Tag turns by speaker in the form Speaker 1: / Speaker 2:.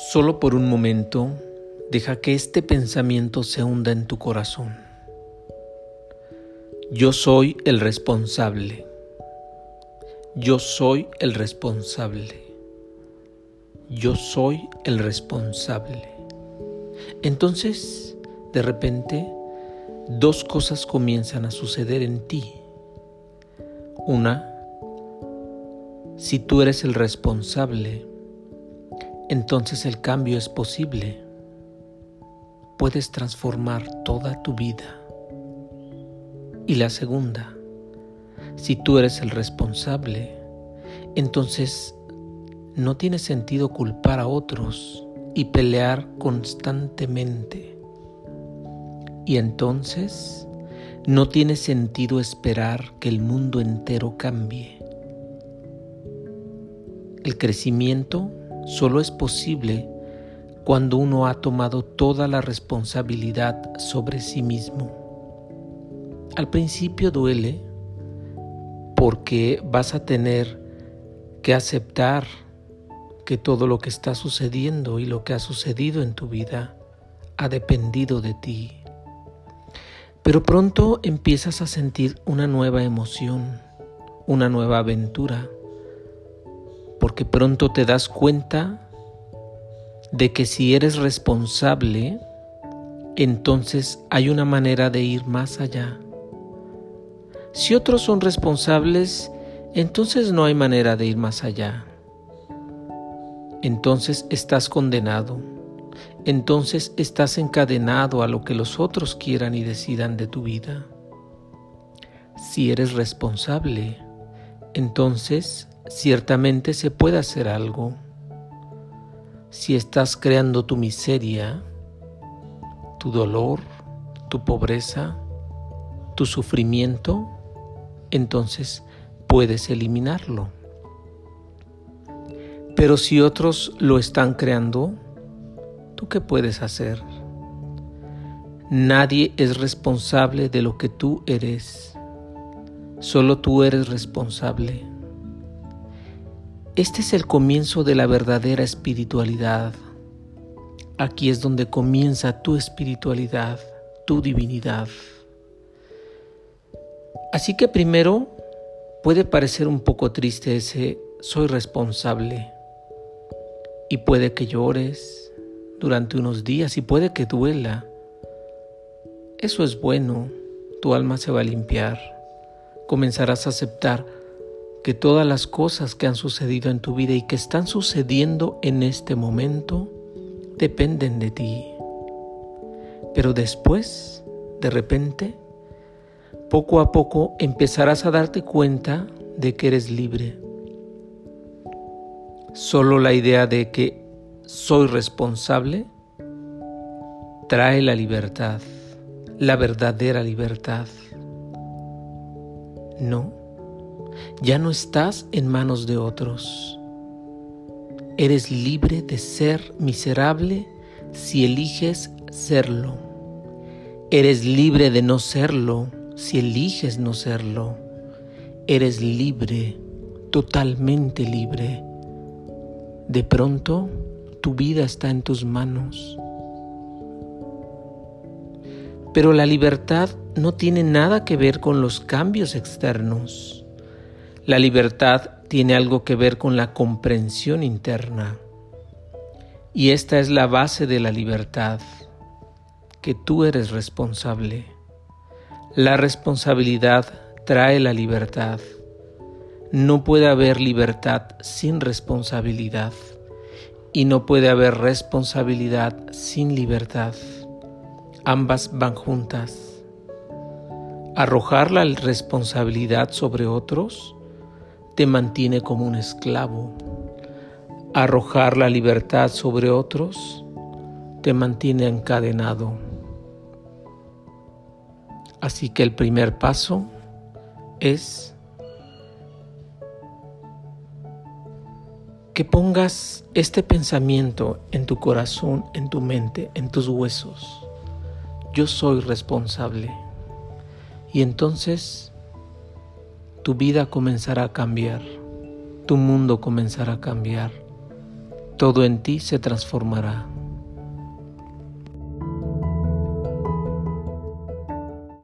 Speaker 1: Solo por un momento, deja que este pensamiento se hunda en tu corazón. Yo soy el responsable. Yo soy el responsable. Yo soy el responsable. Entonces, de repente, dos cosas comienzan a suceder en ti. Una, si tú eres el responsable, entonces el cambio es posible. Puedes transformar toda tu vida. Y la segunda, si tú eres el responsable, entonces no tiene sentido culpar a otros y pelear constantemente. Y entonces no tiene sentido esperar que el mundo entero cambie. El crecimiento solo es posible cuando uno ha tomado toda la responsabilidad sobre sí mismo. Al principio duele porque vas a tener que aceptar que todo lo que está sucediendo y lo que ha sucedido en tu vida ha dependido de ti. Pero pronto empiezas a sentir una nueva emoción, una nueva aventura, porque pronto te das cuenta de que si eres responsable, entonces hay una manera de ir más allá. Si otros son responsables, entonces no hay manera de ir más allá. Entonces estás condenado. Entonces estás encadenado a lo que los otros quieran y decidan de tu vida. Si eres responsable, entonces ciertamente se puede hacer algo. Si estás creando tu miseria, tu dolor, tu pobreza, tu sufrimiento, entonces puedes eliminarlo. Pero si otros lo están creando, ¿tú qué puedes hacer? Nadie es responsable de lo que tú eres. Solo tú eres responsable. Este es el comienzo de la verdadera espiritualidad. Aquí es donde comienza tu espiritualidad, tu divinidad. Así que primero puede parecer un poco triste ese soy responsable y puede que llores durante unos días y puede que duela. Eso es bueno, tu alma se va a limpiar, comenzarás a aceptar que todas las cosas que han sucedido en tu vida y que están sucediendo en este momento dependen de ti. Pero después, de repente, poco a poco empezarás a darte cuenta de que eres libre. Solo la idea de que soy responsable trae la libertad, la verdadera libertad. No ya no estás en manos de otros. Eres libre de ser miserable si eliges serlo. Eres libre de no serlo si eliges no serlo. Eres libre, totalmente libre. De pronto, tu vida está en tus manos. Pero la libertad no tiene nada que ver con los cambios externos. La libertad tiene algo que ver con la comprensión interna. Y esta es la base de la libertad, que tú eres responsable. La responsabilidad trae la libertad. No puede haber libertad sin responsabilidad y no puede haber responsabilidad sin libertad. Ambas van juntas. Arrojar la responsabilidad sobre otros te mantiene como un esclavo. Arrojar la libertad sobre otros te mantiene encadenado. Así que el primer paso es que pongas este pensamiento en tu corazón, en tu mente, en tus huesos. Yo soy responsable. Y entonces tu vida comenzará a cambiar, tu mundo comenzará a cambiar, todo en ti se transformará.